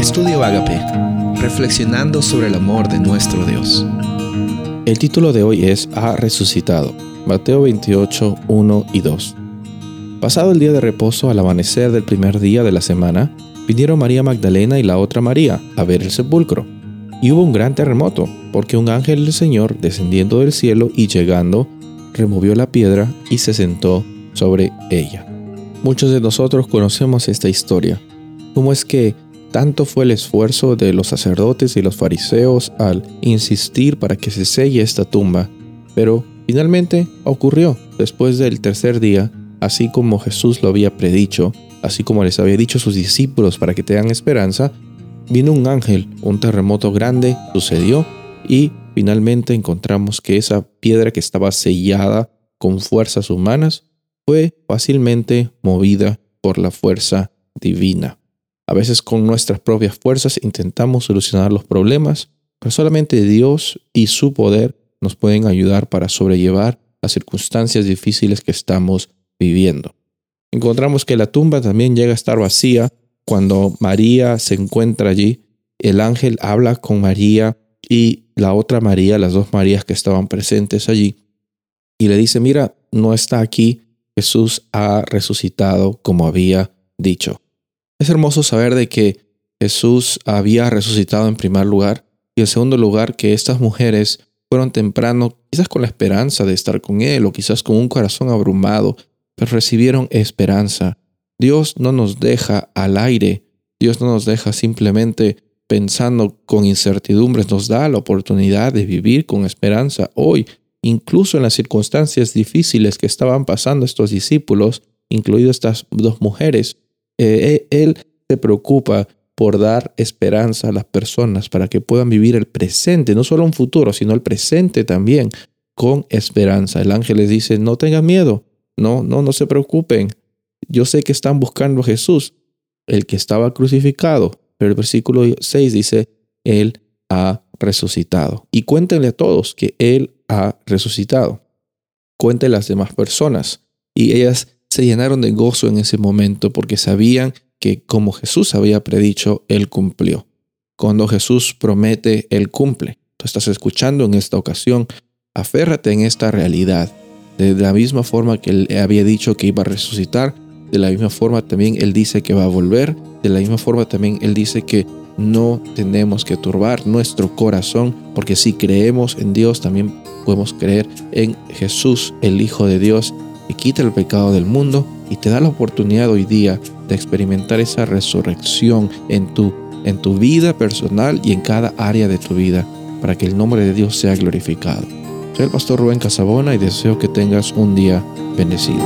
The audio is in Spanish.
Estudio Agape, reflexionando sobre el amor de nuestro Dios. El título de hoy es Ha resucitado. Mateo 28, 1 y 2. Pasado el día de reposo al amanecer del primer día de la semana, vinieron María Magdalena y la otra María a ver el sepulcro. Y hubo un gran terremoto, porque un ángel del Señor, descendiendo del cielo y llegando, removió la piedra y se sentó sobre ella. Muchos de nosotros conocemos esta historia. ¿Cómo es que tanto fue el esfuerzo de los sacerdotes y los fariseos al insistir para que se selle esta tumba? Pero finalmente ocurrió después del tercer día, así como Jesús lo había predicho, así como les había dicho sus discípulos para que tengan esperanza, vino un ángel, un terremoto grande sucedió y finalmente encontramos que esa piedra que estaba sellada con fuerzas humanas fue fácilmente movida por la fuerza divina. A veces con nuestras propias fuerzas intentamos solucionar los problemas, pero solamente Dios y su poder nos pueden ayudar para sobrellevar las circunstancias difíciles que estamos viviendo. Encontramos que la tumba también llega a estar vacía cuando María se encuentra allí. El ángel habla con María y la otra María, las dos Marías que estaban presentes allí, y le dice, mira, no está aquí, Jesús ha resucitado como había dicho. Es hermoso saber de que Jesús había resucitado en primer lugar y en segundo lugar que estas mujeres fueron temprano, quizás con la esperanza de estar con Él o quizás con un corazón abrumado, pero recibieron esperanza. Dios no nos deja al aire, Dios no nos deja simplemente pensando con incertidumbres, nos da la oportunidad de vivir con esperanza hoy, incluso en las circunstancias difíciles que estaban pasando estos discípulos, incluidas estas dos mujeres. Eh, eh, él se preocupa por dar esperanza a las personas para que puedan vivir el presente, no solo un futuro, sino el presente también, con esperanza. El ángel les dice, no tengan miedo, no, no, no se preocupen. Yo sé que están buscando a Jesús, el que estaba crucificado, pero el versículo 6 dice, Él ha resucitado. Y cuéntenle a todos que Él ha resucitado. Cuéntenle a las demás personas. Y ellas se llenaron de gozo en ese momento porque sabían que como Jesús había predicho, Él cumplió. Cuando Jesús promete, Él cumple. Tú estás escuchando en esta ocasión, aférrate en esta realidad. De la misma forma que Él había dicho que iba a resucitar, de la misma forma también Él dice que va a volver. De la misma forma también Él dice que no tenemos que turbar nuestro corazón, porque si creemos en Dios, también podemos creer en Jesús, el Hijo de Dios, que quita el pecado del mundo y te da la oportunidad hoy día de experimentar esa resurrección en tu, en tu vida personal y en cada área de tu vida, para que el nombre de Dios sea glorificado. Soy el pastor Rubén Casabona y deseo que tengas un día bendecido.